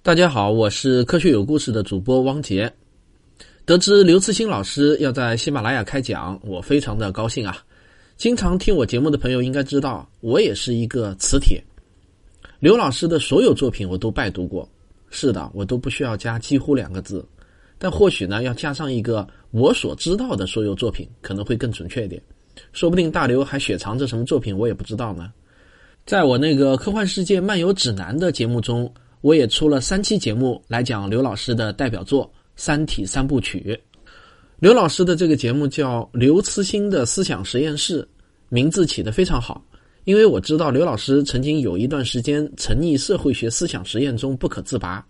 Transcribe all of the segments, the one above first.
大家好，我是科学有故事的主播汪杰。得知刘慈欣老师要在喜马拉雅开讲，我非常的高兴啊！经常听我节目的朋友应该知道，我也是一个磁铁。刘老师的所有作品我都拜读过，是的，我都不需要加“几乎”两个字，但或许呢，要加上一个“我所知道的所有作品”，可能会更准确一点。说不定大刘还雪藏着什么作品，我也不知道呢。在我那个《科幻世界漫游指南》的节目中。我也出了三期节目来讲刘老师的代表作《三体三部曲》。刘老师的这个节目叫刘慈欣的思想实验室，名字起得非常好。因为我知道刘老师曾经有一段时间沉溺社会学思想实验中不可自拔。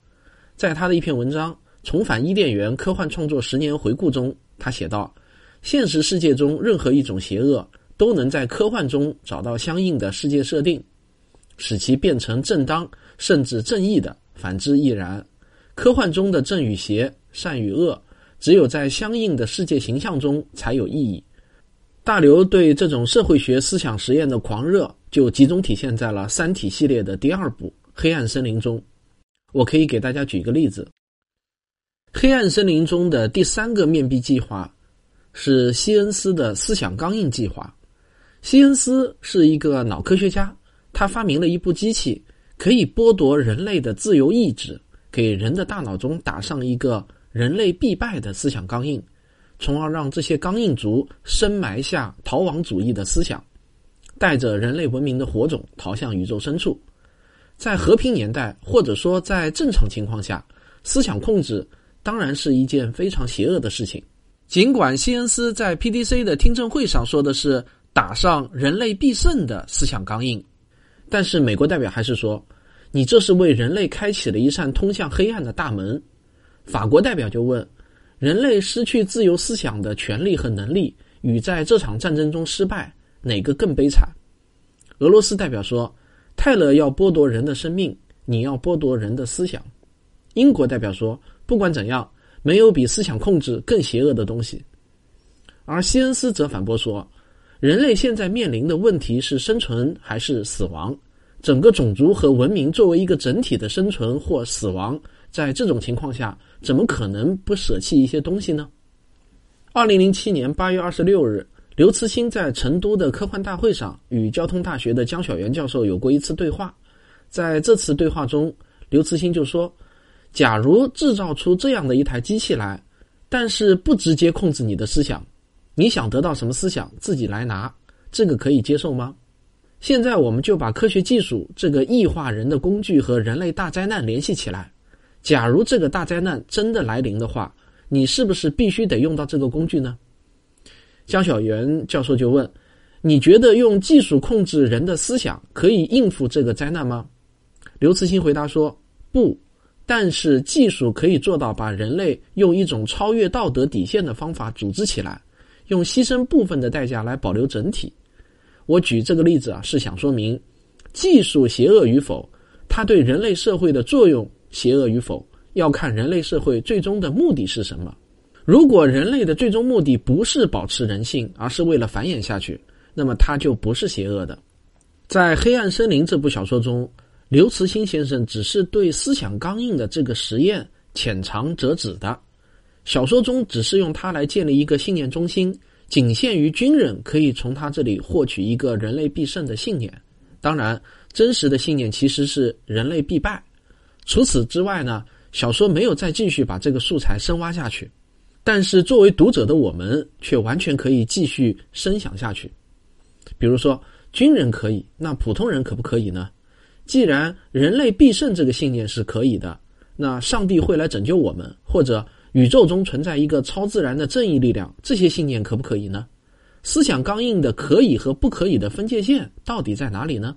在他的一篇文章《重返伊甸园：科幻创作十年回顾》中，他写道：现实世界中任何一种邪恶都能在科幻中找到相应的世界设定，使其变成正当。甚至正义的，反之亦然。科幻中的正与邪、善与恶，只有在相应的世界形象中才有意义。大刘对这种社会学思想实验的狂热，就集中体现在了《三体》系列的第二部《黑暗森林》中。我可以给大家举个例子：《黑暗森林》中的第三个面壁计划是西恩斯的思想钢印计划。西恩斯是一个脑科学家，他发明了一部机器。可以剥夺人类的自由意志，给人的大脑中打上一个人类必败的思想钢印，从而让这些钢印族深埋下逃亡主义的思想，带着人类文明的火种逃向宇宙深处。在和平年代，或者说在正常情况下，思想控制当然是一件非常邪恶的事情。尽管西恩斯在 PDC 的听证会上说的是打上人类必胜的思想钢印。但是美国代表还是说，你这是为人类开启了一扇通向黑暗的大门。法国代表就问，人类失去自由思想的权利和能力，与在这场战争中失败，哪个更悲惨？俄罗斯代表说，泰勒要剥夺人的生命，你要剥夺人的思想。英国代表说，不管怎样，没有比思想控制更邪恶的东西。而西恩斯则反驳说。人类现在面临的问题是生存还是死亡？整个种族和文明作为一个整体的生存或死亡，在这种情况下，怎么可能不舍弃一些东西呢？二零零七年八月二十六日，刘慈欣在成都的科幻大会上与交通大学的江晓原教授有过一次对话。在这次对话中，刘慈欣就说：“假如制造出这样的一台机器来，但是不直接控制你的思想。”你想得到什么思想，自己来拿，这个可以接受吗？现在我们就把科学技术这个异化人的工具和人类大灾难联系起来。假如这个大灾难真的来临的话，你是不是必须得用到这个工具呢？江小源教授就问：“你觉得用技术控制人的思想可以应付这个灾难吗？”刘慈欣回答说：“不，但是技术可以做到把人类用一种超越道德底线的方法组织起来。”用牺牲部分的代价来保留整体。我举这个例子啊，是想说明，技术邪恶与否，它对人类社会的作用邪恶与否，要看人类社会最终的目的是什么。如果人类的最终目的不是保持人性，而是为了繁衍下去，那么它就不是邪恶的。在《黑暗森林》这部小说中，刘慈欣先生只是对思想刚硬的这个实验浅尝辄止的。小说中只是用它来建立一个信念中心，仅限于军人可以从他这里获取一个人类必胜的信念。当然，真实的信念其实是人类必败。除此之外呢，小说没有再继续把这个素材深挖下去。但是作为读者的我们，却完全可以继续深想下去。比如说，军人可以，那普通人可不可以呢？既然人类必胜这个信念是可以的，那上帝会来拯救我们，或者？宇宙中存在一个超自然的正义力量，这些信念可不可以呢？思想刚硬的可以和不可以的分界线到底在哪里呢？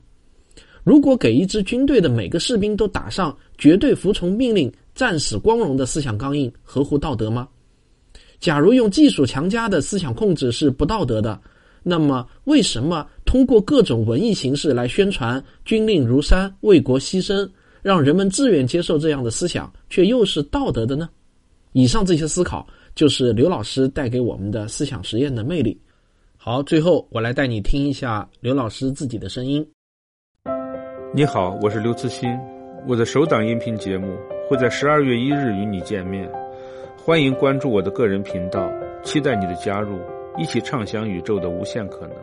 如果给一支军队的每个士兵都打上绝对服从命令、战死光荣的思想刚硬，合乎道德吗？假如用技术强加的思想控制是不道德的，那么为什么通过各种文艺形式来宣传军令如山、为国牺牲，让人们自愿接受这样的思想，却又是道德的呢？以上这些思考，就是刘老师带给我们的思想实验的魅力。好，最后我来带你听一下刘老师自己的声音。你好，我是刘慈欣，我的首档音频节目《会在十二月一日与你见面。欢迎关注我的个人频道，期待你的加入，一起畅想宇宙的无限可能。